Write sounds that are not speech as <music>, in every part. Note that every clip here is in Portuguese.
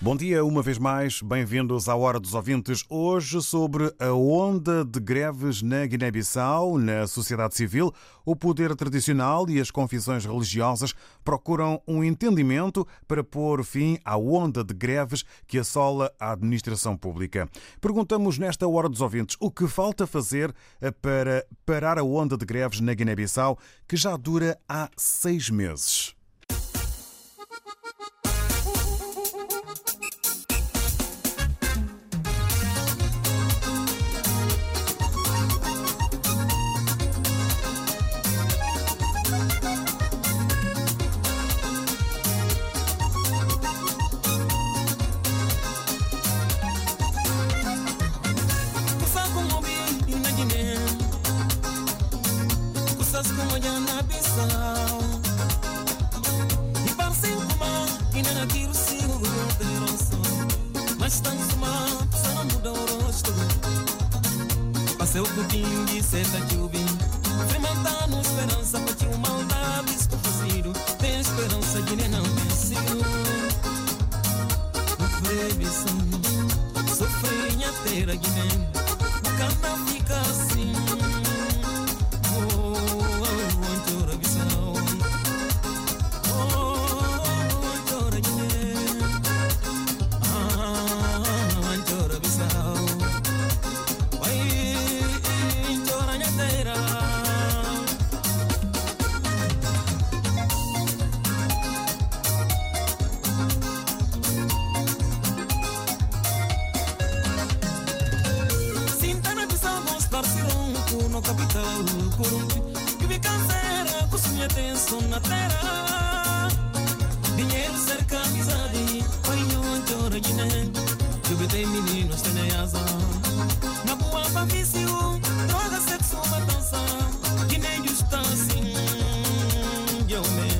Bom dia, uma vez mais, bem-vindos à Hora dos Ouvintes. Hoje, sobre a onda de greves na Guiné-Bissau, na sociedade civil, o poder tradicional e as confissões religiosas procuram um entendimento para pôr fim à onda de greves que assola a administração pública. Perguntamos nesta Hora dos Ouvintes o que falta fazer para parar a onda de greves na Guiné-Bissau, que já dura há seis meses. said that you Eu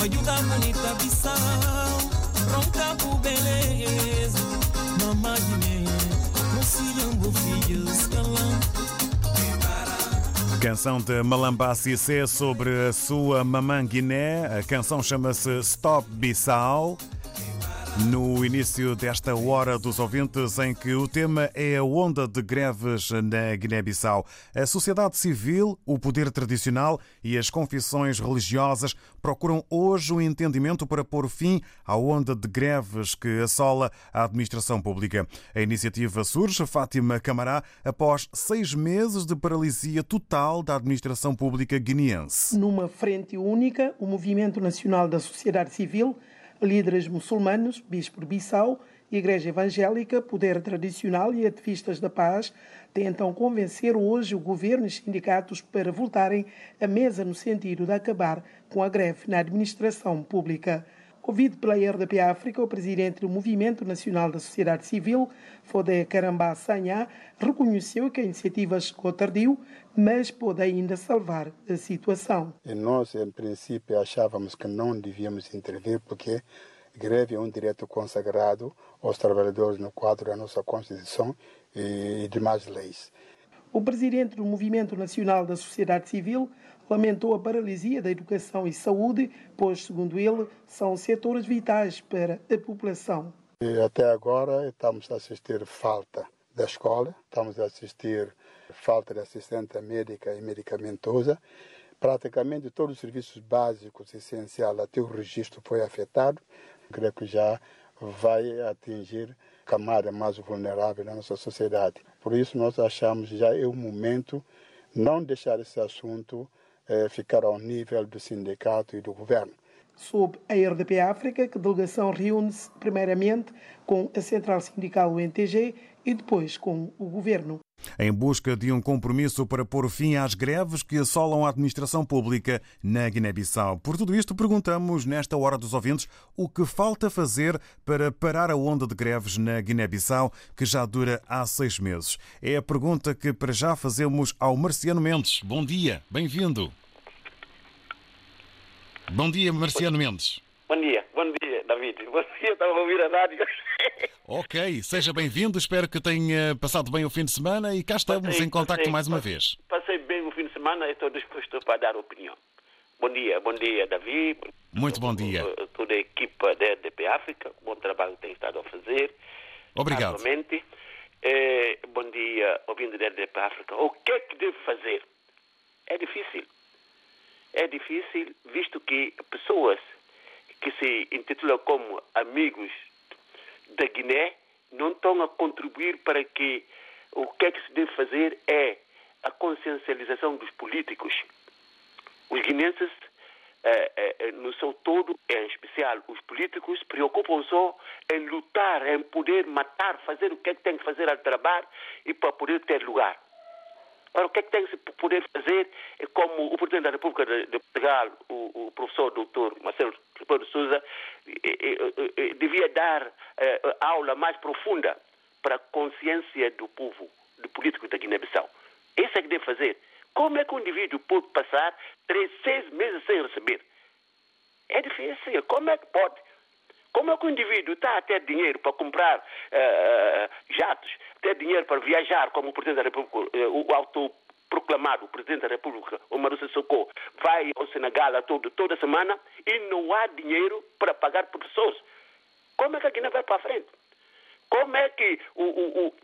Majuca bonita Roncabo beleza, calão. Canção de Malamba Cissé sobre a sua mamã Guiné. A canção chama-se Stop Bissau. No início desta hora dos ouvintes, em que o tema é a onda de greves na Guiné-Bissau. A sociedade civil, o poder tradicional e as confissões religiosas procuram hoje o entendimento para pôr fim à onda de greves que assola a administração pública. A iniciativa surge, Fátima Camará, após seis meses de paralisia total da administração pública guineense. Numa frente única, o Movimento Nacional da Sociedade Civil, líderes muçulmanos, Bispo de Bissau, Igreja Evangélica, Poder Tradicional e ativistas da paz tentam convencer hoje o governo e sindicatos para voltarem à mesa no sentido de acabar com a greve na administração pública. Ouvido pela RDP África, o presidente do Movimento Nacional da Sociedade Civil, Fodé Carambá Sanhá, reconheceu que a iniciativa chegou tardio, mas pode ainda salvar a situação. E nós, em princípio, achávamos que não devíamos intervir porque greve é um direito consagrado aos trabalhadores no quadro da nossa Constituição e demais leis. O presidente do Movimento Nacional da Sociedade Civil lamentou a paralisia da educação e saúde, pois, segundo ele, são setores vitais para a população. E até agora estamos a assistir falta da escola, estamos a assistir falta de assistente médica e medicamentosa. Praticamente todos os serviços básicos essenciais, até o registro foi afetado. Creio que já vai atingir a camada mais vulnerável da nossa sociedade. Por isso nós achamos já é o momento não deixar esse assunto eh, ficar ao nível do sindicato e do governo. Sob a RDP África, que a delegação reúne-se primeiramente com a Central Sindical UNTG e depois com o governo. Em busca de um compromisso para pôr fim às greves que assolam a administração pública na Guiné-Bissau. Por tudo isto, perguntamos nesta hora dos ouvintes o que falta fazer para parar a onda de greves na Guiné-Bissau, que já dura há seis meses. É a pergunta que para já fazemos ao Marciano Mendes. Bom dia, bem-vindo. Bom dia, Marciano Mendes. Bom dia, bom dia, David. Dia, estava a ouvir a rádio. Ok, seja bem-vindo. Espero que tenha passado bem o fim de semana e cá estamos Passei, em contacto passei, mais uma passei. vez. Passei bem o fim de semana e estou disposto para dar opinião. Bom dia, bom dia, David. Muito bom dia. Toda a equipa da RDP África, bom trabalho que tem estado a fazer. Obrigado. Naturalmente. Eh, bom dia, ouvindo da RDP África. O que é que devo fazer? É difícil. É difícil, visto que pessoas que se intitulam como amigos da Guiné não estão a contribuir para que o que é que se deve fazer é a consciencialização dos políticos. Os guinenses, eh, eh, no seu todo, em especial os políticos, preocupam só em lutar, em poder matar, fazer o que é que tem que fazer ao trabalho e para poder ter lugar. Ora, o que é que tem que se poder fazer é como o Presidente da República de, Portugal, o, o professor doutor Marcelo Rebelo de Sousa, eh, eh, eh, devia dar eh, aula mais profunda para a consciência do povo, do político da Guiné-Bissau. Isso é que deve fazer. Como é que um indivíduo pode passar três, seis meses sem receber? É difícil. Como é que pode? Como é que o indivíduo está a ter dinheiro para comprar eh, jatos, ter dinheiro para viajar, como o Presidente da República, eh, o autoproclamado Presidente da República, o Marussa Socorro, vai ao Senegal todo, toda semana e não há dinheiro para pagar professores? Como é que a Guiné vai para a frente? Como é que o, o, o,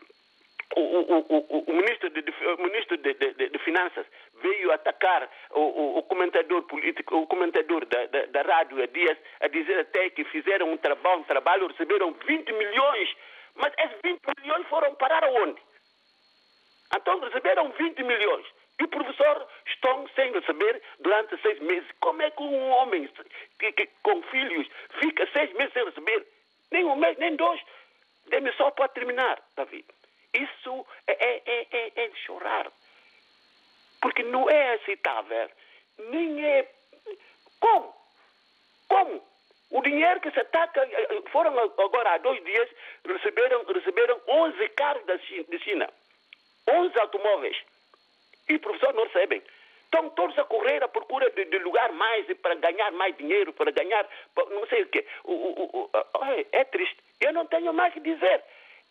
o, o, o, o ministro, de, o ministro de, de, de, Finanças veio atacar o, comentador político, o comentador da, da, da rádio dias, a dizer até que fizeram um trabalho, um trabalho, receberam 20 milhões. Mas esses 20 milhões foram parar aonde? Então receberam 20 milhões. E o professor estão sem receber durante seis meses. Como é que um homem que, que, com filhos fica seis meses sem receber? Nem um mês, nem dois. Dê-me só para terminar, David. Isso é, é, é, é, é de chorar. Porque não é aceitável. Nem é. Como? Como? O dinheiro que se ataca, foram agora há dois dias, receberam, receberam 11 carros da China, 11 automóveis. E o professor não recebem. Estão todos a correr à procura de, de lugar mais para ganhar mais dinheiro, para ganhar não sei o quê. O, o, o, é triste. Eu não tenho mais que dizer.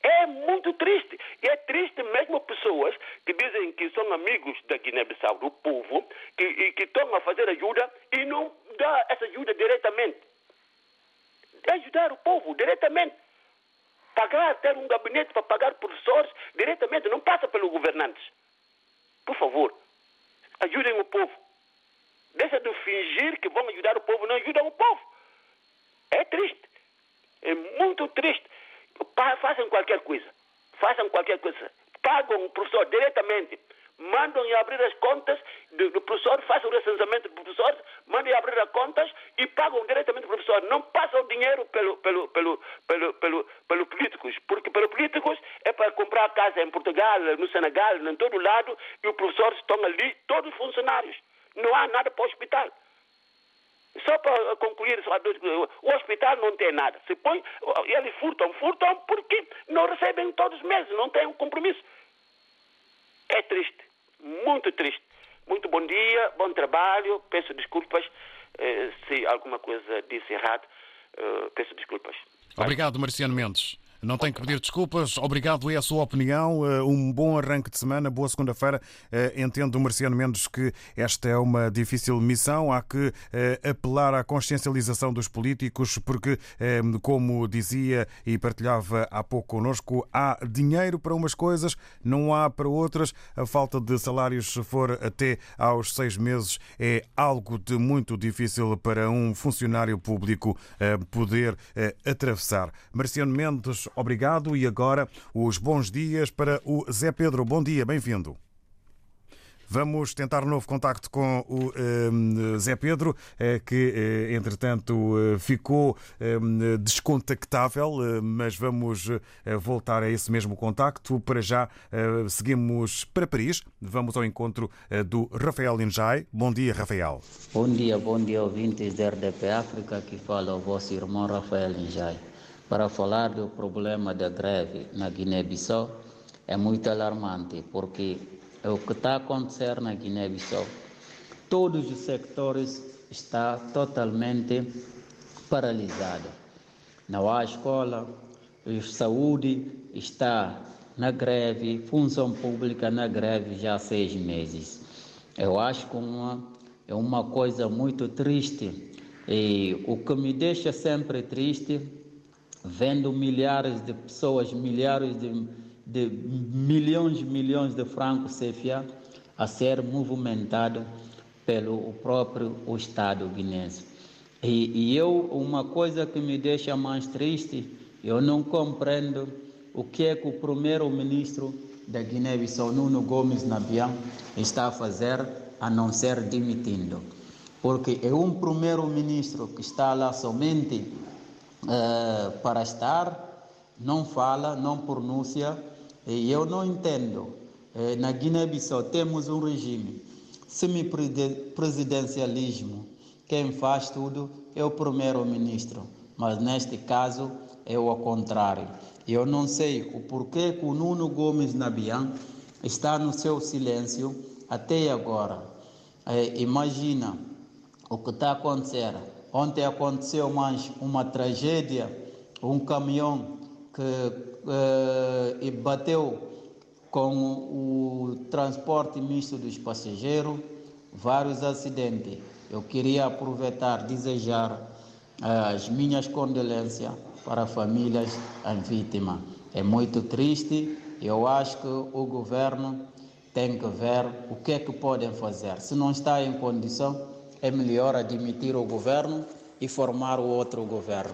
É muito triste. E é triste mesmo pessoas que dizem que são amigos da Guiné-Bissau, do povo, que, que estão a fazer ajuda e não dá essa ajuda diretamente. É ajudar o povo diretamente. Pagar, ter um gabinete para pagar professores diretamente, não passa pelos governantes. Por favor, ajudem o povo. Deixa de fingir que vão ajudar o povo, não ajudam o povo. É triste. É muito triste. Façam qualquer coisa. Façam qualquer coisa. Pagam o professor diretamente. Mandam abrir as contas do, do professor, façam o recenseamento do professor, mandem abrir as contas e pagam diretamente o professor. Não passam dinheiro pelo, pelo, pelo, pelo, pelo, pelo políticos, porque pelos políticos é para comprar casa em Portugal, no Senegal, em todo lado, e os professores estão ali, todos funcionários. Não há nada para o hospital. Só para concluir, o hospital não tem nada. Se põe, eles furtam, furtam porque não recebem todos os meses, não têm um compromisso. É triste, muito triste. Muito bom dia, bom trabalho. Peço desculpas eh, se alguma coisa disse errado. Eh, peço desculpas. Obrigado, Marciano Mendes. Não tem que pedir desculpas. Obrigado, é a sua opinião. Eh, um bom arranque de semana, boa segunda-feira. Eh, entendo, Marciano Mendes, que esta é uma difícil missão. Há que eh, apelar à consciencialização dos políticos, porque, como dizia e partilhava há pouco connosco, há dinheiro para umas coisas, não há para outras. A falta de salários, se for até aos seis meses, é algo de muito difícil para um funcionário público poder atravessar. Marciano Mendes, obrigado. E agora os bons dias para o Zé Pedro. Bom dia, bem-vindo. Vamos tentar um novo contacto com o um, Zé Pedro, eh, que eh, entretanto eh, ficou um, descontactável, mas vamos voltar a esse mesmo contacto. Para já seguimos para Paris, vamos ao encontro do Rafael Injai. Bom dia, Rafael. Bom dia, bom dia, ouvintes da RDP África, que fala o vosso irmão Rafael Injai para falar do problema da greve na Guiné-Bissau é muito alarmante, porque é o que está a acontecer na Guiné-Bissau. Todos os sectores estão totalmente paralisados. Não há escola, a saúde está na greve, função pública na greve já há seis meses. Eu acho que uma, é uma coisa muito triste e o que me deixa sempre triste vendo milhares de pessoas, milhares de, de milhões e milhões de francos CFA a ser movimentado pelo próprio Estado guinense. E, e, eu, uma coisa que me deixa mais triste, eu não compreendo o que é que o primeiro-ministro da Guiné-Bissau, Nuno Gomes Nabian, está a fazer a não ser demitindo. Porque é um primeiro-ministro que está lá somente uh, para estar, não fala, não pronuncia, e eu não entendo. Uh, na Guiné-Bissau temos um regime semi-presidencialismo. Quem faz tudo é o primeiro-ministro, mas neste caso é o contrário. Eu não sei o porquê que o Nuno Gomes Nabian está no seu silêncio até agora. É, imagina o que está a acontecer Ontem aconteceu mais uma tragédia, um caminhão que eh, bateu com o transporte misto dos passageiros, vários acidentes. Eu queria aproveitar, desejar eh, as minhas condolências para famílias vítimas. É muito triste Eu acho que o governo tem que ver o que é que podem fazer. Se não está em condição, é melhor admitir o governo e formar o outro governo.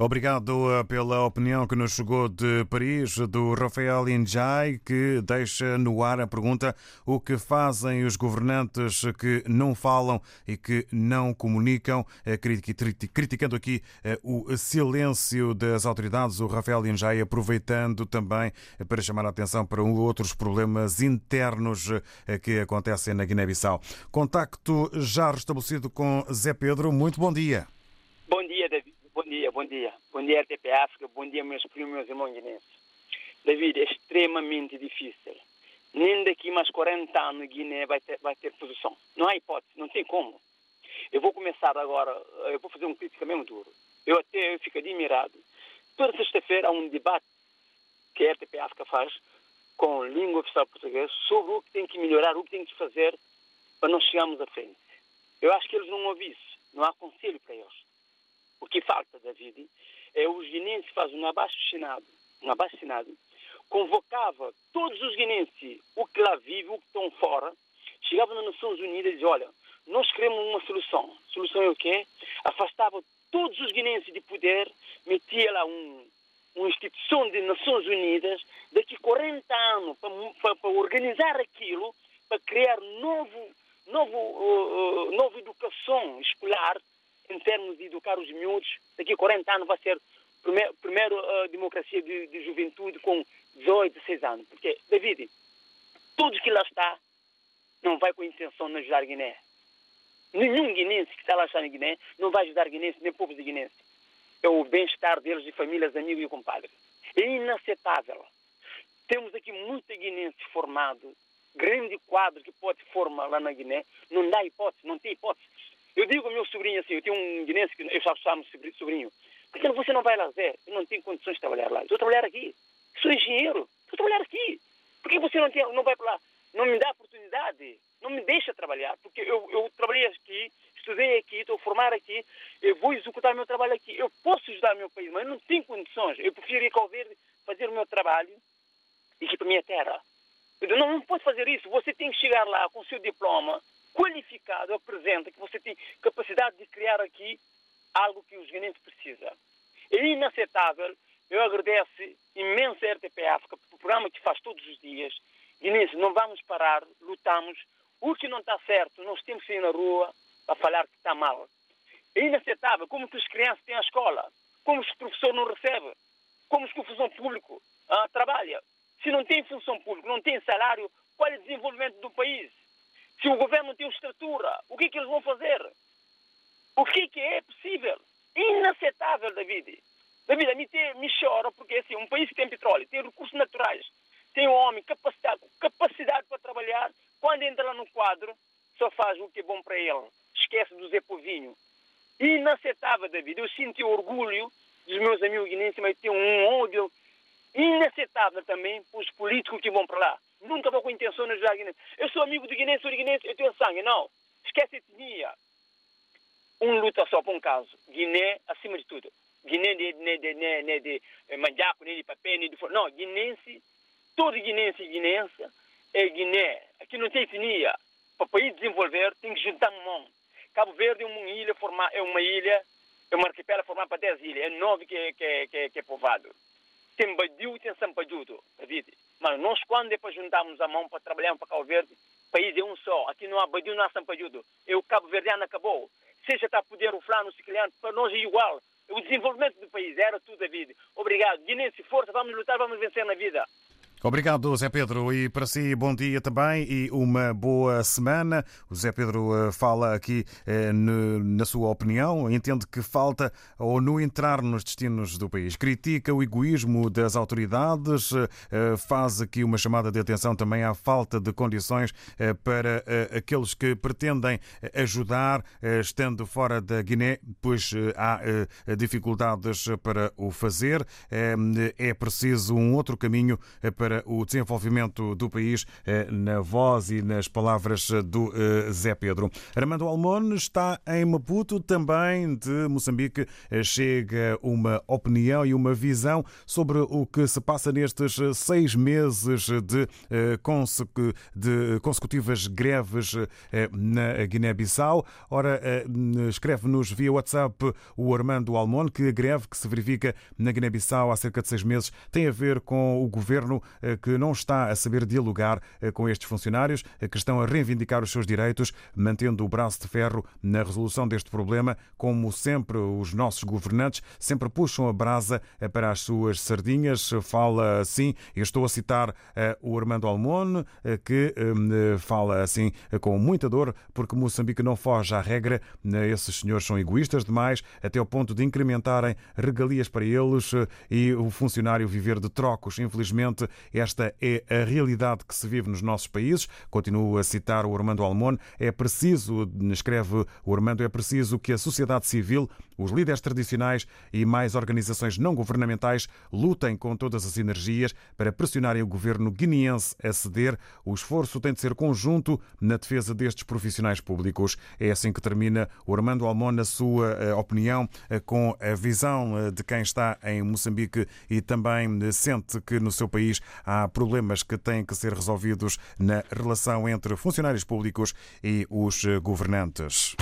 Obrigado eh, pela opinião que nos chegou de Paris, do Rafael Injai, que deixa no ar a pergunta o que fazem os governantes que não falam e que não comunicam, eh, criticando aqui eh, o silêncio das autoridades. O Rafael Injai aproveitando também para chamar a atenção para outros problemas internos que acontecem na Guiné-Bissau. Contacto já restabelecido com Zé Pedro. Muito bom dia. Bom dia, David. Bom dia, bom dia. Bom dia, RTP África. Bom dia, meus primos, meus irmãos guinenses. David, é extremamente difícil. Nem daqui mais 40 anos Guiné vai ter, vai ter posição. Não há hipótese, não tem como. Eu vou começar agora, eu vou fazer um crítica mesmo duro. Eu até eu fico admirado. Toda sexta-feira há um debate que a RTP África faz com língua oficial portuguesa sobre o que tem que melhorar, o que tem que fazer para nós chegarmos à frente. Eu acho que eles não ouvem isso. Não há conselho para eles. O que falta, David, é os guinenses fazem um abaixo-assinado, um abaixo-assinado, convocava todos os guinenses, o que lá vive, o que estão fora, chegavam nas Nações Unidas e diziam, olha, nós queremos uma solução. A solução é o quê? Afastava todos os guinenses de poder, metia lá um, uma instituição de Nações Unidas, daqui 40 anos, para, para, para organizar aquilo, para criar novo, novo, uh, uh, nova educação escolar, em termos de educar os miúdos, daqui a 40 anos vai ser a primeira, uh, democracia de, de, juventude com 18, 16 anos. Porque, David, tudo que lá está não vai com intenção de ajudar Guiné. Nenhum guinense que está lá está na Guiné não vai ajudar guinense, nem povos de guinense. É o bem-estar deles e famílias, amigos e compadres. É inaceitável. Temos aqui muita guinense formado, grande quadro que pode formar lá na Guiné. Não dá hipótese, não tem hipótese. Eu digo ao meu sobrinho assim, eu tenho um guinense que eu já chamo sobrinho, por que você não vai lá, Zé? Eu não tenho condições de trabalhar lá. Eu estou trabalhar aqui. Sou engenheiro. Estou trabalhar aqui. Por que você não, tem, não vai para lá? Não me dá oportunidade. Não me deixa trabalhar. Porque eu, eu trabalhei aqui, estudei aqui, estou a formar aqui, eu vou executar meu trabalho aqui. Eu posso ajudar o meu país, mas não tenho condições. Eu prefiro ir ao verde, fazer o meu trabalho e ir para a minha terra. Eu não, não posso fazer isso. Você tem que chegar lá com o seu diploma, qualificado apresenta que você tem capacidade de criar aqui algo que os guineenses precisam. É inaceitável. Eu agradeço imenso a RTP África pelo programa que faz todos os dias. Guineenses, não vamos parar, lutamos. O que não está certo, nós temos que ir na rua para falar que está mal. É inaceitável como que as crianças têm a escola, como que o professor não recebe, como que o função público ah, trabalha. Se não tem função pública, não tem salário, qual é o desenvolvimento do país? Se o governo não tem estrutura, o que é que eles vão fazer? O que é que é possível? Inaceitável, David. David, a mim te, me chora porque assim, um país que tem petróleo, tem recursos naturais, tem homem capacidade, capacidade para trabalhar, quando entra no quadro, só faz o que é bom para ele. Esquece do Zé Povinho. Inaceitável, David. Eu sinto orgulho dos meus amigos guinenses, mas tenho um ódio inaceitável também para os políticos que vão para lá. Nunca vou com intenção de ajudar Guiné. Eu sou amigo de Guiné, sou de Guiné, eu tenho sangue. Não. Esquece a etnia. Um luta só por um caso. Guiné, acima de tudo. Guiné de, de, de, de, de, de eh, manjaco, nem de papel, nem de... Não, guinense, todo guinense e guinense é Guiné. Aqui não tem etnia. Para o país desenvolver, tem que juntar mão. Cabo Verde é uma ilha, forma, é uma ilha, é uma arquipélago formada para 10 ilhas. É nove que, que, que, que é povoado. Tem Badiu e tem Sampajudo, David. Mas nós, quando para juntarmos a mão para trabalharmos para Cabo Verde, o país é um só. Aqui não há Badiu, não há Sampajudo. É o Cabo Verdeano acabou. Seja está a poder o Flano, o Siciliano, para nós é igual. O desenvolvimento do país era tudo, David. Obrigado. Guinense, força, vamos lutar, vamos vencer na vida. Obrigado, Zé Pedro. E para si, bom dia também e uma boa semana. O Zé Pedro eh, fala aqui eh, na sua opinião, entende que falta ou não entrar nos destinos do país. Critica o egoísmo das autoridades, eh, faz aqui uma chamada de atenção também à falta de condições para aqueles que pretendem ajudar, estando fora da Guiné, pois há dificuldades para o fazer. É preciso um outro caminho para para o desenvolvimento do país, na voz e nas palavras do Zé Pedro. Armando Almon está em Maputo, também de Moçambique. Chega uma opinião e uma visão sobre o que se passa nestes seis meses de, de consecutivas greves na Guiné-Bissau. Ora, escreve-nos via WhatsApp o Armando Almon que a greve que se verifica na Guiné-Bissau há cerca de seis meses tem a ver com o governo que não está a saber dialogar com estes funcionários que estão a reivindicar os seus direitos, mantendo o braço de ferro na resolução deste problema, como sempre os nossos governantes sempre puxam a brasa para as suas sardinhas. Fala assim, eu estou a citar o Armando Almon, que fala assim com muita dor, porque Moçambique não foge à regra. Esses senhores são egoístas demais, até ao ponto de incrementarem regalias para eles e o funcionário viver de trocos. Infelizmente, esta é a realidade que se vive nos nossos países. Continuo a citar o Armando Almon. É preciso, escreve o Armando, é preciso que a sociedade civil, os líderes tradicionais e mais organizações não governamentais lutem com todas as energias para pressionarem o governo guineense a ceder. O esforço tem de ser conjunto na defesa destes profissionais públicos. É assim que termina o Armando Almon na sua eh, opinião, eh, com a visão eh, de quem está em Moçambique e também sente que no seu país há problemas que têm que ser resolvidos na relação entre funcionários públicos e os governantes.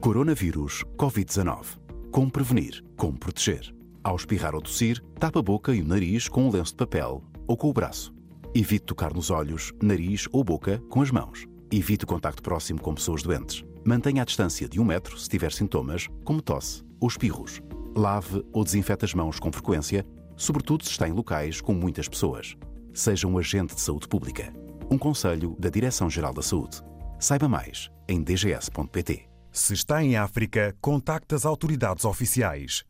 Coronavírus Covid-19. Como prevenir? Como proteger? Ao espirrar ou tossir, tapa a boca e o nariz com um lenço de papel ou com o braço. Evite tocar nos olhos, nariz ou boca com as mãos. Evite o contacto próximo com pessoas doentes. Mantenha a distância de um metro se tiver sintomas, como tosse ou espirros. Lave ou desinfete as mãos com frequência, sobretudo se está em locais com muitas pessoas. Seja um agente de saúde pública. Um conselho da Direção-Geral da Saúde. Saiba mais em dgs.pt. Se está em África, contacte as autoridades oficiais.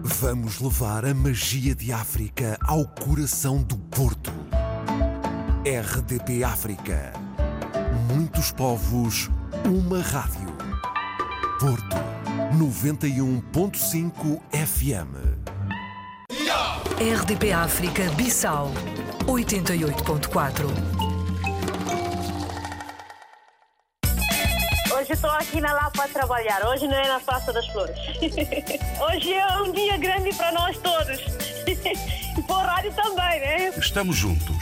Vamos levar a magia de África ao coração do Porto. RDP África. Muitos povos, uma rádio. Porto 91.5 FM. RDP África Bissau 88.4. Hoje estou aqui na Lapa a trabalhar. Hoje não é na Praça das Flores. <laughs> Hoje é um dia grande para nós todos. <laughs> E para o rádio também, né? Estamos juntos,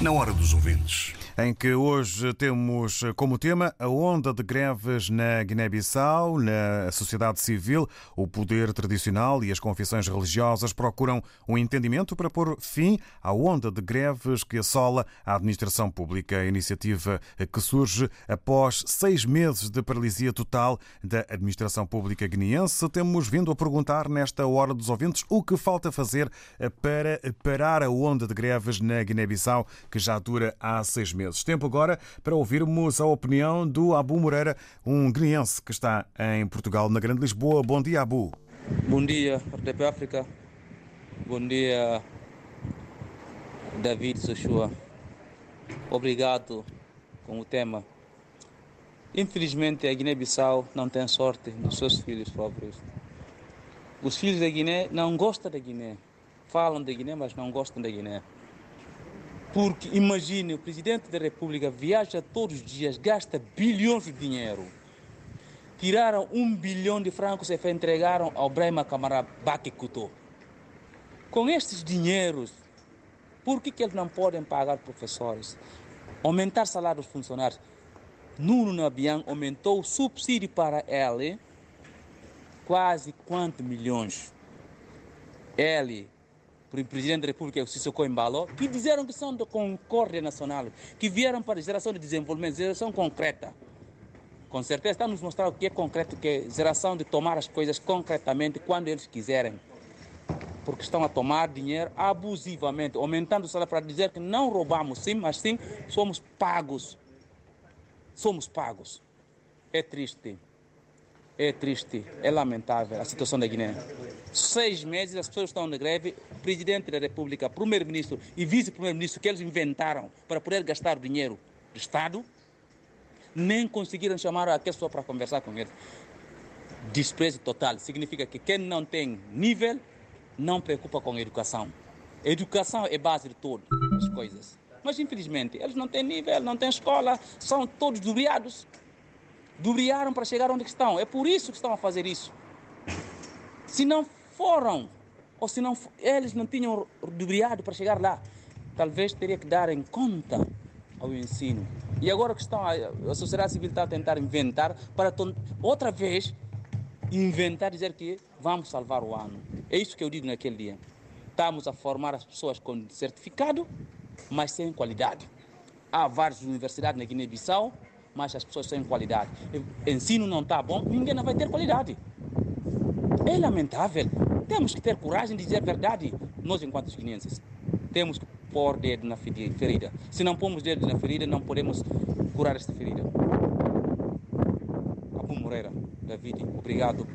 na hora dos ouvintes em que hoje temos como tema a onda de greves na Guiné-Bissau, na sociedade civil, o poder tradicional e as confissões religiosas procuram um entendimento para pôr fim à onda de greves que assola a administração pública. A iniciativa que surge após seis meses de paralisia total da administração pública guineense. Temos vindo a perguntar nesta hora dos ouvintes o que falta fazer para parar a onda de greves na Guiné-Bissau, que já dura há seis meses meses. Tempo agora para ouvirmos a opinião do Abu Moreira, um guineense que está em Portugal, na Grande Lisboa. Bom dia, Abu. Bom dia, RDP África. Bom dia, David Sochua. Obrigado com o tema. Infelizmente, a Guiné-Bissau não tem sorte nos seus filhos pobres. Os filhos da Guiné não gostam da Guiné. Falam da Guiné, mas não gostam da Guiné. Porque imagine, o presidente da República viaja todos os dias, gasta bilhões de dinheiro. Tiraram um bilhão de francos e entregaram ao Brahma Camara Bakikuto. Com estes dinheiros, por que, que eles não podem pagar professores? Aumentar salários dos funcionários. Nuno Nabian aumentou o subsídio para ele quase quantos milhões? Ele o presidente da República, o Sissoko Embalo, que disseram que são da Concórdia Nacional, que vieram para geração de desenvolvimento, geração concreta. Com certeza está nos mostrar o que é concreto, que é geração de tomar as coisas concretamente quando eles quiserem. Porque estão a tomar dinheiro abusivamente, aumentando o salário para dizer que não roubamos sim, mas sim somos pagos. Somos pagos. É triste. É triste, é lamentável a situação da Guiné. Seis meses as pessoas estão na greve, o presidente da República, primeiro-ministro e vice-primeiro-ministro que eles inventaram para poder gastar dinheiro do Estado, nem conseguiram chamar a pessoa para conversar com eles. Desprezo total significa que quem não tem nível não preocupa com a educação. A educação é base de todas as coisas. Mas, infelizmente, eles não têm nível, não têm escola, são todos dubriados. Dubriaram para chegar onde estão. É por isso que estão a fazer isso. Se não foram, ou se não, eles não tinham dubriado para chegar lá, talvez teria que dar em conta ao ensino. E agora que estão, a, sociedade civil está a tentar inventar para outra vez inventar dizer que vamos salvar o ano. É isso que eu digo naquele dia. Estamos a formar as pessoas com certificado, mas sem qualidade. Há várias universidades na Guiné-Bissau, mas as pessoas sem qualidade. Ensino não está bom, ninguém vai ter qualidade. É lamentável. Temos que ter coragem de dizer a verdade, nós enquanto guineenses. Temos que pôr dedo na ferida. Se não pomos dedo na ferida, não podemos curar esta ferida. Abu Moreira, David, obrigado.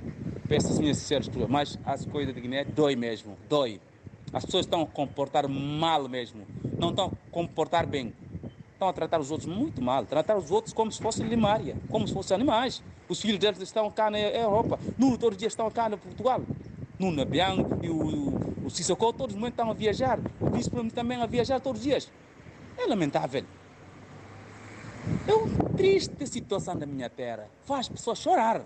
Peço as minhas sinceras desculpas, mas as coisas de Guiné dói mesmo, dói. As pessoas estão a comportar mal mesmo, não estão a comportar bem. Estão a tratar os outros muito mal, tratar os outros como se fossem limária, como se fossem animais. Os filhos deles estão cá na Europa, no todos os dias estão cá na Portugal. No Nabiang e o, o Sissoko, todos os momentos estão a viajar. O príncipe também a viajar todos os dias. É lamentável. É uma triste situação da minha terra. Faz pessoas chorar.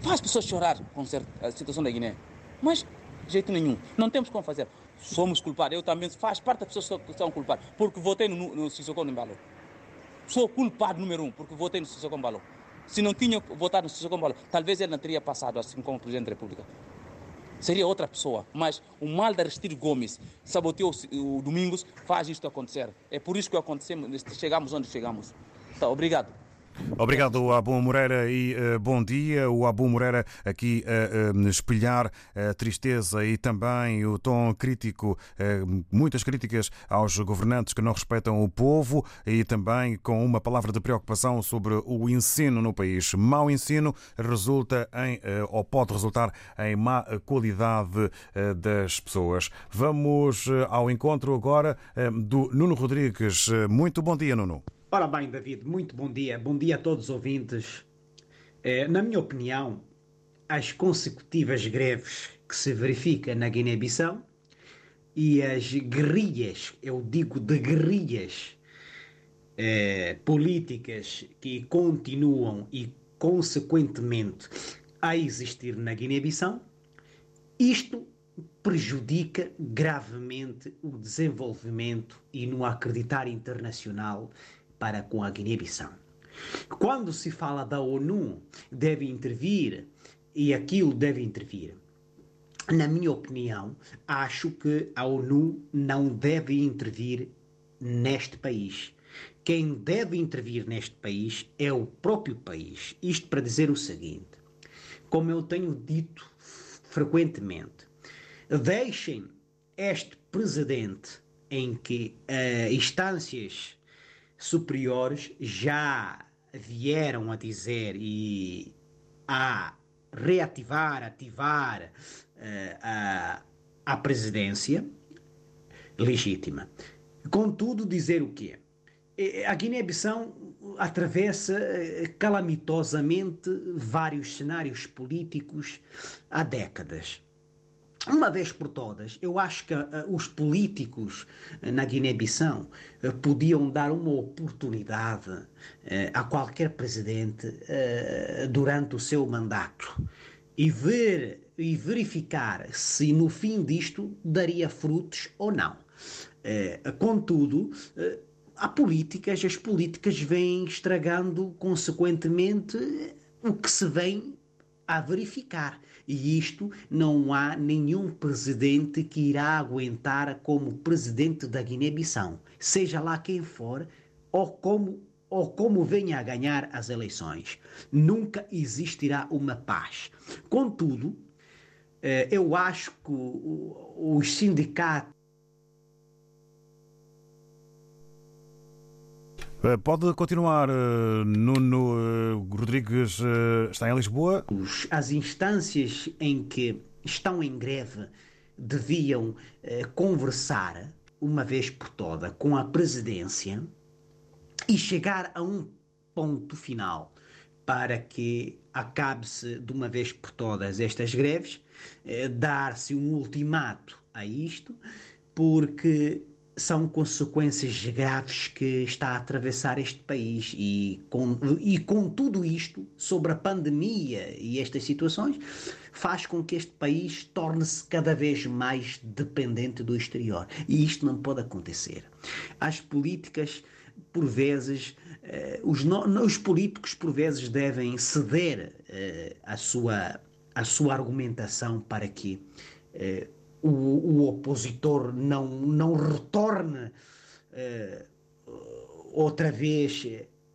Faz pessoas chorar com a situação da Guiné. Mas, de jeito nenhum. Não temos como fazer. Somos culpados. Eu também faz parte das pessoas que são culpadas. Porque votei no, no Sissoko Mbalo. Sou culpado número um, porque votei no Sissoko Mbalo. Se não tinha votado no Sissoko Mbalo, talvez ele não teria passado assim como presidente da República. Seria outra pessoa. Mas o mal da Aristides Gomes saboteou o, Domingos, faz isto acontecer. É por isso que acontecemos, chegamos onde chegamos. Tá, obrigado. Obrigado, Abu Moreira, e uh, bom dia. O Abu Moreira aqui a uh, uh, espelhar a tristeza e também o tom crítico, muitas críticas aos governantes que não respeitam o povo e também com uma palavra de preocupação sobre o ensino no país. Mau ensino resulta em, ou pode resultar em má qualidade das pessoas. Vamos ao encontro agora do Nuno Rodrigues. Muito bom dia, Nuno. Ora bem, David, muito bom dia. Bom dia a todos os ouvintes. É, na minha opinião, as consecutivas greves que se verificam na Guiné-Bissau e as guerrilhas, eu digo de guerrilhas é, políticas que continuam e consequentemente a existir na Guiné-Bissau, isto prejudica gravemente o desenvolvimento e no acreditar internacional para com a Guiné-Bissau. Quando se fala da ONU, deve intervir e aquilo deve intervir. Na minha opinião, acho que a ONU não deve intervir neste país. Quem deve intervir neste país é o próprio país. Isto para dizer o seguinte: como eu tenho dito frequentemente, deixem este precedente em que uh, instâncias superiores já vieram a dizer e a reativar, ativar uh, a, a presidência legítima. Contudo, dizer o quê? A Guiné-Bissau atravessa eh, calamitosamente vários cenários políticos há décadas uma vez por todas, eu acho que uh, os políticos uh, na Guiné-Bissau uh, podiam dar uma oportunidade a qualquer presidente durante o seu mandato e ver e verificar se no fim disto daria frutos ou não. contudo, há políticas, as políticas vêm estragando consequentemente o que se vem a verificar. E isto não há nenhum presidente que irá aguentar como presidente da Guiné-Bissau, seja lá quem for, ou como ou como venha a ganhar as eleições. Nunca existirá uma paz. Contudo, eh, eu acho que os sindicatos pode continuar, eh, Nuno eh, Rodrigues está em Lisboa. As instâncias em que estão em greve deviam conversar, uma vez por toda, com a presidência e chegar a um ponto final para que acabe-se de uma vez por todas estas greves, eh, dar-se um ultimato a isto, porque são consequências graves que está a atravessar este país e com, e com tudo isto sobre a pandemia e estas situações faz com que este país torne-se cada vez mais dependente do exterior e isto não pode acontecer. As políticas por vezes eh, os, os, políticos por vezes devem ceder eh, sua a sua argumentação para que eh, o, o opositor não, não retorne uh, outra vez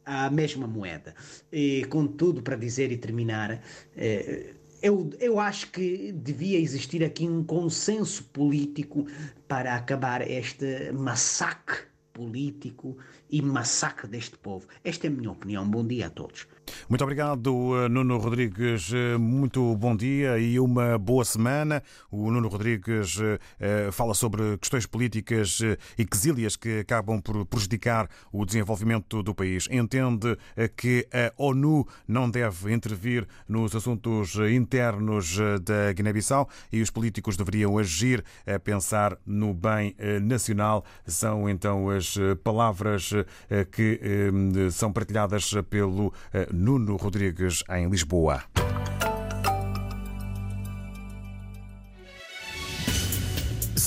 à mesma moeda. E, contudo, para dizer e terminar, uh, eu, eu acho que devia existir aqui um consenso político para acabar este massacre político e massacre deste povo. Esta é a minha opinião. Bom dia a todos. Muito obrigado, eh, Nuno Rodrigues. Eh, muito bom dia e uma boa semana. O Nuno Rodrigues eh, fala sobre questões políticas e quesílias que acabam por prejudicar o desenvolvimento do país. Entende que a ONU não deve intervir nos assuntos internos da Guiné-Bissau e os políticos deveriam agir a pensar no bem nacional. São então as palavras que são partilhadas pelo Nuno Rodrigues, em Lisboa.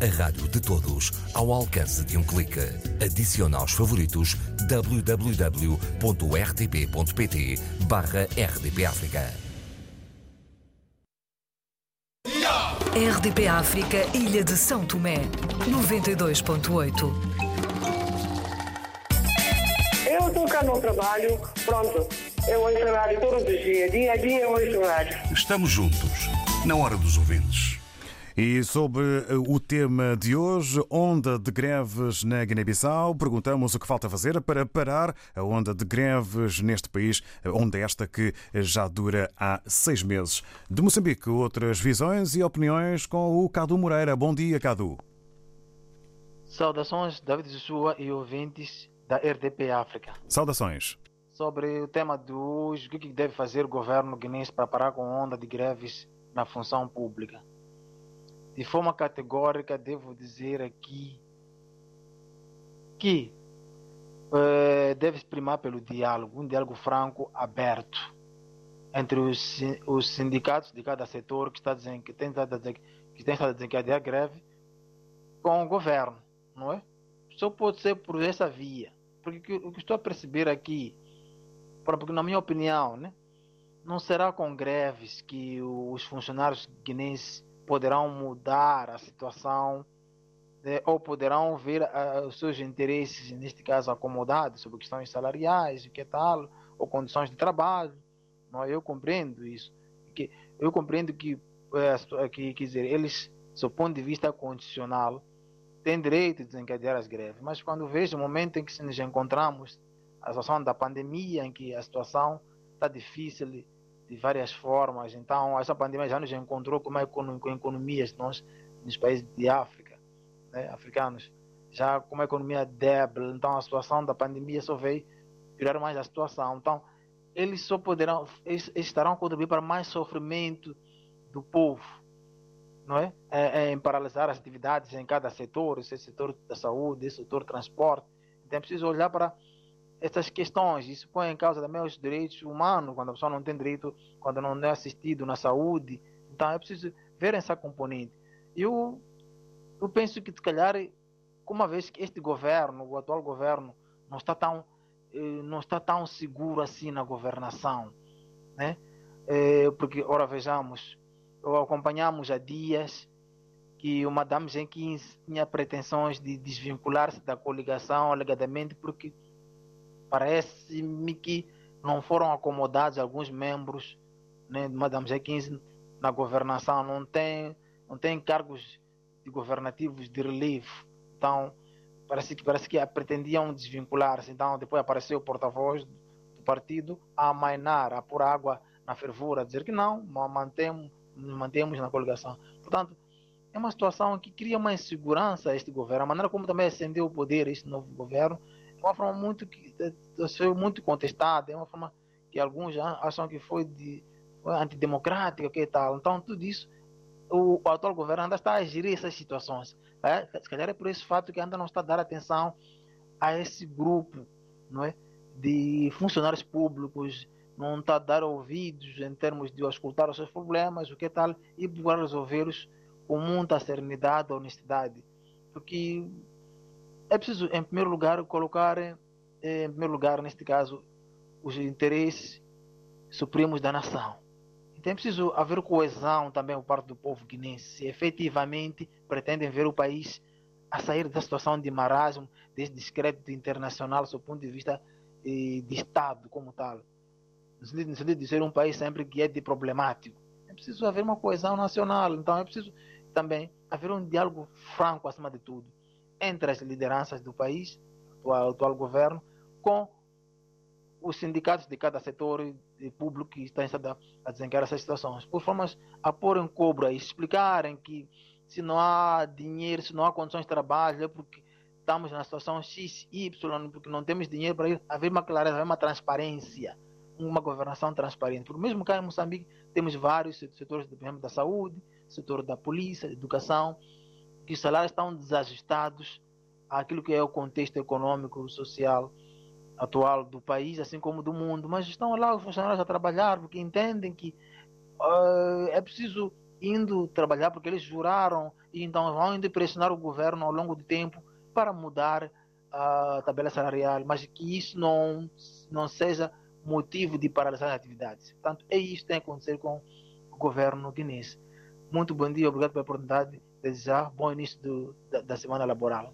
A rádio de todos, ao alcance de um clique. Adicione aos favoritos www.rtp.pt barra RDP África. RDP África, Ilha de São Tomé, 92.8. Eu estou cá no trabalho, pronto. Eu ouço rádio todos os dias, dia a dia eu ouço rádio. Estamos juntos, na hora dos ouvintes. E sobre eh, o tema de hoje, onda de greves na Guiné-Bissau, perguntamos o que falta fazer para parar a onda de greves neste país, onda esta que já dura há seis meses. De Moçambique, outras visões e opiniões com o Cadu Moreira. Bom dia, Cadu. Saudações, David Joshua e ouvintes da RDP África. Saudações sobre o tema de hoje, o que deve fazer o governo guinense para parar com a onda de greves na função pública. De forma categórica, devo dizer aqui que eh, deve primar pelo diálogo, um diálogo franco, aberto, entre os, os sindicatos de cada setor que, está dizendo, que, tem, que tem estado a desencadear greve com o governo, não é? Só pode ser por essa via. Porque o que estou a perceber aqui porque na minha opinião, né, não será com greves que os funcionários guinenses poderão mudar a situação né, ou poderão ver uh, os seus interesses, neste caso, acomodados sobre questões salariais, o que tal, ou condições de trabalho. Não, eu compreendo isso. Que, eu compreendo que, uh, que, quer dizer, eles, do ponto de vista condicional, têm direito de desencadear as greves, mas quando vejo o momento em que nos encontramos a situação da pandemia, em que a situação está difícil de, várias formas. Então, essa pandemia já nos encontrou com, uma com economias nós, nos países de África, né, africanos, já com uma economia débil. Então, a situação da pandemia só veio piorar mais a situação. Então, eles só poderão, eles estarão contribuindo para mais sofrimento do povo, não é? é, é em paralisar as atividades em cada setor, esse setor da saúde, esse setor do transporte. Então, é preciso olhar para essas questões. Isso põe em causa também os direitos humanos, quando a pessoa não tem direito, quando não é assistido na saúde. Então é preciso ver essa componente. Eu, eu penso que, se calhar, uma vez que este governo, o atual governo, não está tão, eh, não está tão seguro assim na governação, né? É, porque, ora, vejamos, acompanhamos há dias que o Madame Jenkins tinha pretensões de desvincular-se da coligação, alegadamente porque parece-me que não foram acomodados alguns membros né, de Madame G15 na governação, não tem, não tem cargos de governativos de relevo. Então, parece que, parece que pretendiam desvincular-se. Então, depois apareceu o porta-voz do partido a amainar, a pôr água na fervura, a dizer que não, mantemos, mantemos na coligação. Portanto, é uma situação que cria uma insegurança a este governo. A maneira como também ascendeu o poder este novo governo uma forma muito que foi muito contestada, é uma forma que alguns acham que foi de foi antidemocrática, que tal. Então, tudo isso o, o atual governo ainda está a gerir essas situações. É? Se calhar é por esse fato que ainda não está a dar atenção a esse grupo não é? de funcionários públicos, não está a dar ouvidos em termos de escutar os seus problemas, o que tal, e procurar resolvê-los com muita serenidade, honestidade. Porque é preciso, em primeiro lugar, colocar, em primeiro lugar, neste caso, os interesses supremos da nação. Então é preciso haver coesão também por parte do povo guinense, se efetivamente pretendem ver o país a sair da situação de marasmo, desse descrédito internacional, do ponto de vista eh, de Estado como tal. No sentido, no sentido de ser um país sempre que é de problemático. É preciso haver uma coesão nacional, então é preciso também haver um diálogo franco, acima de tudo, entre as lideranças do país, do atual governo, com os sindicatos de cada setor público que está a desencarar essas situações, por formas a pôr em cobra e explicarem que se não há dinheiro, se não há condições de trabalho, é porque estamos na situação X, Y, porque não temos dinheiro para ir, haver uma clareza, haver uma transparência, uma governação transparente. Por mesmo cá em Moçambique temos vários setores, por exemplo, da saúde, setor da polícia, educação, que os salários estão desajustados àquilo que é o contexto econômico, social atual do país, assim como do mundo, mas estão lá os funcionários a trabalhar porque entendem que uh, é preciso indo trabalhar porque eles juraram e então vão indo pressionar o governo ao longo do tempo para mudar a tabela salarial, mas que isso não não seja motivo de paralisar as atividades. Portanto, é isso que tem a acontecer com o governo guinense. Muito bom dia, obrigado pela oportunidade. Desejar bom início do, da, da semana laboral.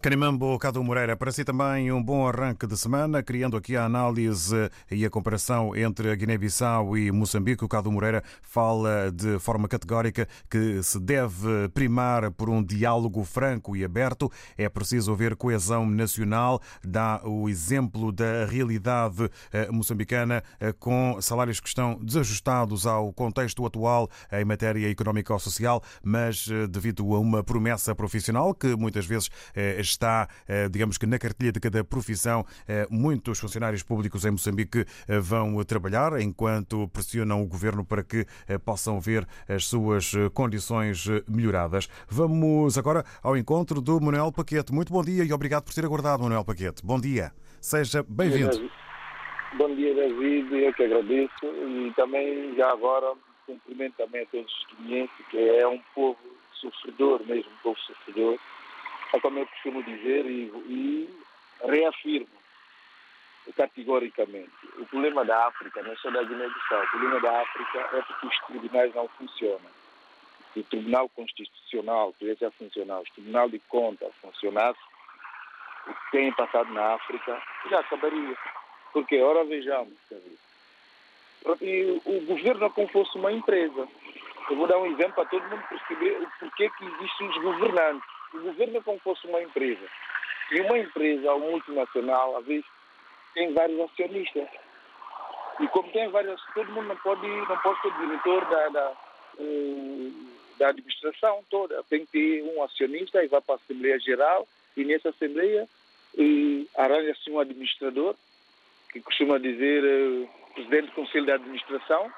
Canimambo Cado Moreira, para si também um bom arranque de semana, criando aqui a análise e a comparação entre a Guiné-Bissau e Moçambique. O Cado Moreira fala de forma categórica que se deve primar por um diálogo franco e aberto. É preciso haver coesão nacional. Dá o exemplo da realidade eh, moçambicana eh, com salários que estão desajustados ao contexto atual em matéria económica ou social, mas eh, devido a uma promessa profissional que muitas vezes está, eh, digamos que na cartilha de cada profissão, eh, muitos funcionários públicos em Moçambique eh, vão trabalhar enquanto pressionam o governo para que possam ver as suas condições melhoradas. Vamos agora ao encontro do Manuel Paquete. Muito bom dia e obrigado por ter aguardado, Manuel Paquete. Bom dia. Seja bem-vindo. Bom dia, David. Eu que agradeço. E também, já agora, cumprimento também a todos os que é um povo sofredor mesmo, um povo sofredor é como eu costumo dizer e, e reafirmo categoricamente. O problema da África não é só da Guiné-Bissau. O problema da África é porque os tribunais não funcionam. Se o Tribunal Constitucional tivesse a funcionar, o Tribunal de Contas funcionasse, o que tem passado na África já acabaria. Porque, ora vejamos, e o governo é como fosse uma empresa. Eu vou dar um exemplo para todo mundo perceber o porquê que existem os governantes o governo é como se fosse uma empresa. E uma empresa multinacional, às vezes, tem vários acionistas. E como tem vários, todo mundo não pode, não pode ser diretor da, da, eh, da administração toda. Tem que ter um acionista e vai para a Assembleia Geral e nessa Assembleia arranja-se um administrador, que costuma dizer uh, presidente do Conselho de Administração,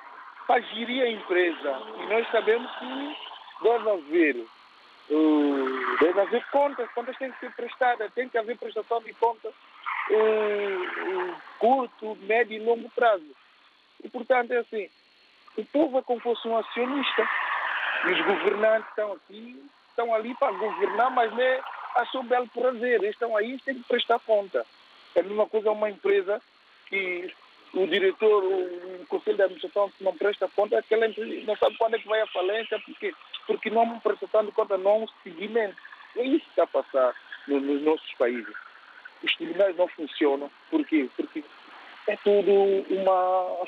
para gerir a empresa. E nós sabemos que deve haver Deve haver contas, contas têm que ser prestadas, tem que haver prestação de contas uh, curto, médio e longo prazo. E, portanto, é assim, o povo é como se fosse um acionista e os governantes estão aqui, estão ali para governar, mas não é a seu belo prazer. Eles estão aí têm que prestar conta. É a mesma coisa uma empresa que o diretor, o conselho de administração não presta conta, aquela empresa não sabe quando é que vai à falência, porque porque não de conta, não seguimento. É isso que está a passar no, nos nossos países. Os tribunais não funcionam. Por quê? Porque é tudo uma.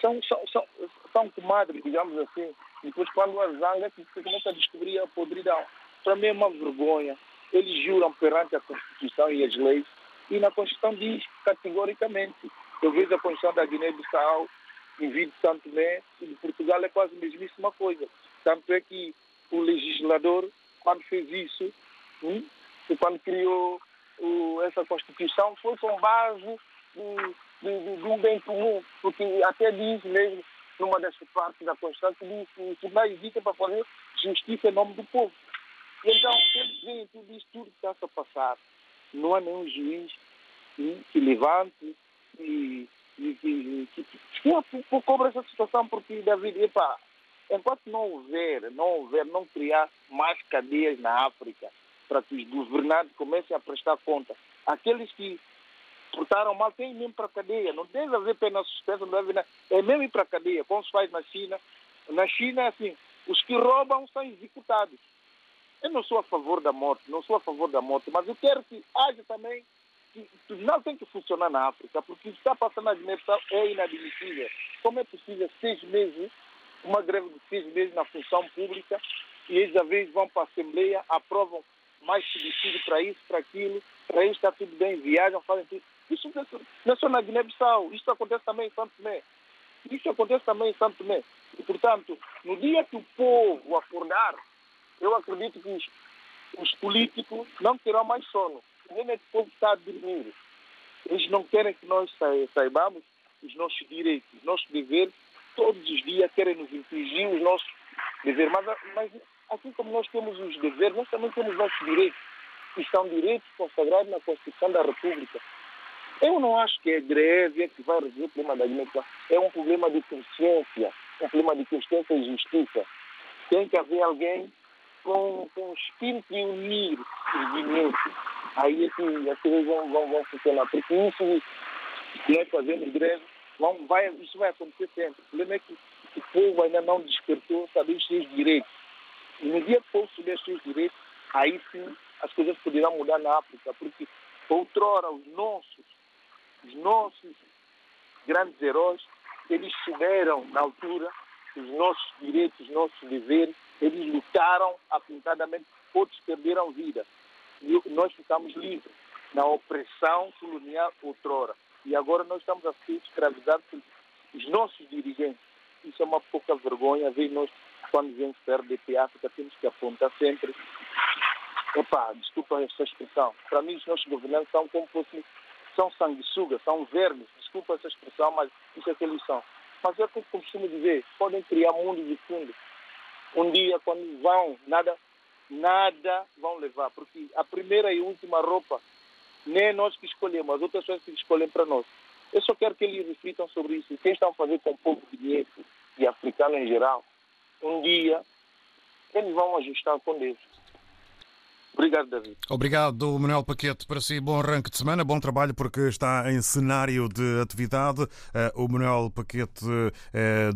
São, são, são, são comadres, digamos assim. Depois, quando a zanga, é você começa a descobrir a podridão. Para mim é uma vergonha. Eles juram perante a Constituição e as leis, e na Constituição diz categoricamente. Eu vejo a Constituição da Guiné-Bissau, envio de Santo Tomé e de Portugal é quase a mesmíssima coisa. Tanto é que o legislador, quando fez isso, hum, e quando criou o, essa Constituição, foi com base de, de, de, um bem comum, porque até diz mesmo, numa das partes da Constituição, que que o tribunal existe para fazer justiça em nome do povo. E então, eles veem tudo isso, tudo que está a passar. Não há nenhum juiz hum, que levante e, e que, que, que, que cobra essa situação, porque, David, epá, enquanto não houver, não houver, não criar mais cadeias na África para que os governantes comecem a prestar conta, aqueles que portaram mal têm mesmo para a cadeia, não deve haver pena suspensa, não deve haver, é mesmo ir para a cadeia, como se faz na China. Na China é assim, os que roubam são executados. Eu não sou a favor da morte, não sou a favor da morte, mas eu quero que haja também que o tribunal tem que funcionar na África, porque o que está passando na Guiné-Bissau é inadmissível. Como é possível seis meses, uma greve de seis meses na função pública, e eles às vezes vão para a Assembleia, aprovam mais subsídio para isso, para aquilo, para eles está tudo bem, viajam, fazem tudo. Isso não é só na Guiné-Bissau, isso acontece também em Santo Tomé. Isso acontece também em Santo Tomé. E, portanto, no dia que o povo acordar, eu acredito que os, os políticos não terão mais sono. Nem é que o povo está a dormir. Eles não querem que nós saibamos os nossos direitos, os nossos deveres. Todos os dias querem nos impingir os nossos deveres. Mas, mas assim como nós temos os deveres, nós também temos os nossos direitos. Que são direitos consagrados na Constituição da República. Eu não acho que é greve que vai resolver o problema da Guiné-Bissau. É um problema de consciência, um problema de consciência e justiça. Tem que haver alguém com, com o espírito de unir os guineenses. Aí é que as coisas vão, vão, vão funcionar. Porque isso nós fazemos greve, vão, vai, isso vai acontecer sempre. O problema é que o povo ainda não despertou saber os seus direitos. E no dia que o povo souber os seus direitos, aí sim as coisas poderão mudar na África. Porque outrora os nossos os nossos grandes heróis, eles souberam na altura os nossos direitos, os nossos deveres, eles lutaram apuntadamente, outros perderam vida. E nós ficamos livres na opressão colonial outrora. E agora nós estamos a ser escravizados pelos nossos dirigentes. Isso é uma pouca vergonha, ver nós, quando vemos para RDP África, temos que apontar sempre. Epá, desculpa essa expressão. Para mim, os nossos governantes são como fossem são sanguessugas, são vermes, desculpa essa expressão, mas isso é que eles são. Mas é como costumo dizer, podem criar mundo de fundo. Um dia, quando vão, nada, nada vão levar, porque a primeira e última roupa nem é nós que escolhemos, as outras pessoas que escolhem para nós. Eu só quero que eles reflitam sobre isso. O que estão a fazer com o povo guineense e africano em geral, um dia eles vão ajustar com Deus. Obrigado, David. Obrigado, Manuel Paquete. Para si, bom arranque de semana, bom trabalho, porque está em cenário de atividade. O Manuel Paquete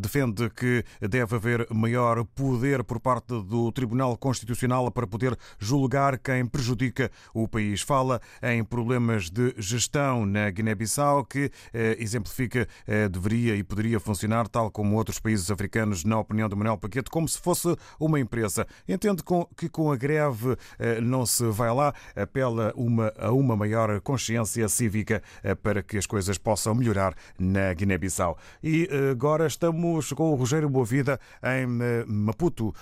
defende que deve haver maior poder por parte do Tribunal Constitucional para poder julgar quem prejudica o país. Fala em problemas de gestão na Guiné-Bissau, que exemplifica deveria e poderia funcionar, tal como outros países africanos, na opinião do Manuel Paquete, como se fosse uma empresa. Entende que com a greve não se vai lá, apela uma, a uma maior consciência cívica eh, para que as coisas possam melhorar na Guiné-Bissau. E eh, agora estamos com o Rogério Boavida em eh, Maputo,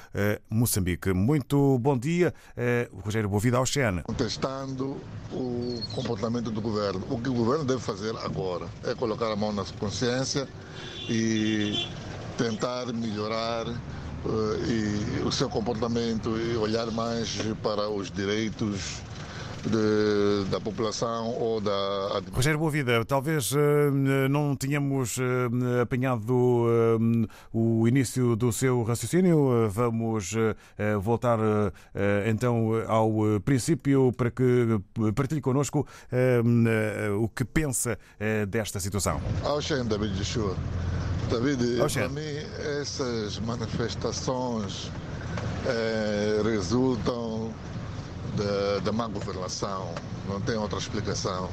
Moçambique. Muito bom dia, Rogério Boavida ao. Contestando o comportamento do governo. O que o governo deve fazer agora é colocar a mão na consciência e tentar melhorar e o seu comportamento e olhar mais para os direitos de, da população ou da. Rogério Boavida, talvez não tínhamos apanhado o início do seu raciocínio. Vamos voltar então ao princípio para que partilhe connosco o que pensa desta situação. Oxen, David Joshua. David, para mim essas manifestações resultam da, má governação, não tem outra explicação.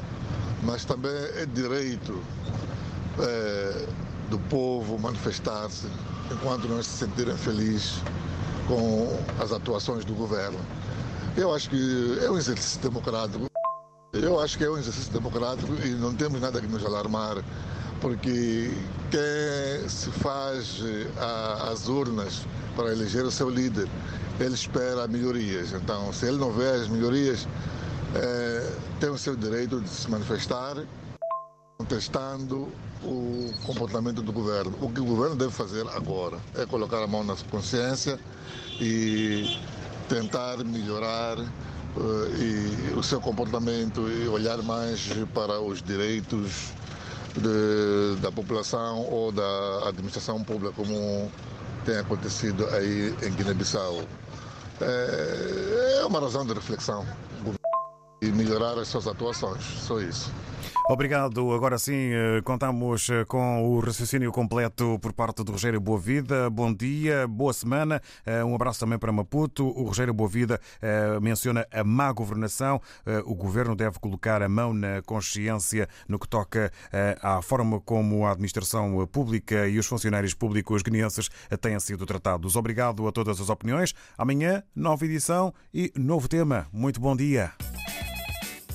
Mas também é direito é, do povo manifestar-se enquanto não se sentirem felizes com as atuações do governo. Eu acho que é um exercício democrático. Eu acho que é um exercício democrático e não temos nada que nos alarmar, porque quem se faz às urnas para eleger o seu líder, ele espera melhorias. Então, se ele não vê as melhorias, é, tem o seu direito de se manifestar contestando o comportamento do governo. O que o governo deve fazer agora é colocar a mão na consciência e tentar melhorar uh, e o seu comportamento e olhar mais para os direitos de, da população ou da administração pública, como tem acontecido aí em Guiné-Bissau. É, é uma razão de reflexão e melhorar as suas atuações, só isso. Obrigado. Agora sim, eh, contamos eh, com o raciocínio completo por parte do Rogério Boavida. Bom dia, boa semana. Eh, um abraço também para Maputo. O Rogério Boavida menciona a má governação. O governo deve colocar a mão na consciência no que toca à forma como a administração pública e os funcionários públicos guineenses têm sido tratados. Obrigado a todas as opiniões. Amanhã, nova edição e novo tema. Muito bom dia.